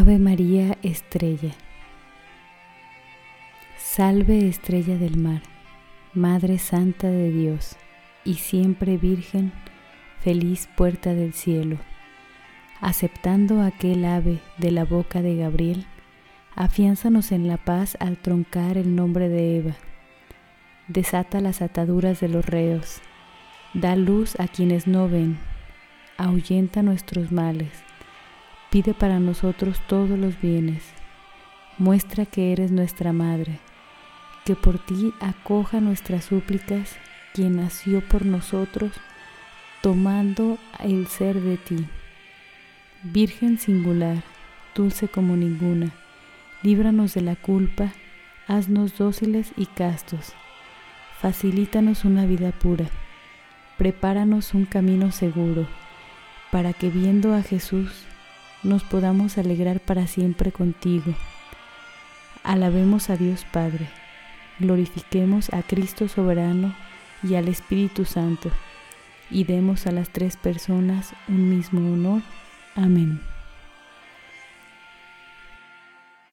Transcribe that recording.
Ave María Estrella. Salve estrella del mar, Madre Santa de Dios, y siempre Virgen, feliz puerta del cielo. Aceptando aquel ave de la boca de Gabriel, afiánzanos en la paz al troncar el nombre de Eva. Desata las ataduras de los reos, da luz a quienes no ven, ahuyenta nuestros males Pide para nosotros todos los bienes. Muestra que eres nuestra Madre, que por ti acoja nuestras súplicas, quien nació por nosotros, tomando el ser de ti. Virgen singular, dulce como ninguna, líbranos de la culpa, haznos dóciles y castos, facilítanos una vida pura, prepáranos un camino seguro, para que viendo a Jesús nos podamos alegrar para siempre contigo. Alabemos a Dios Padre, glorifiquemos a Cristo soberano y al Espíritu Santo, y demos a las tres personas un mismo honor. Amén.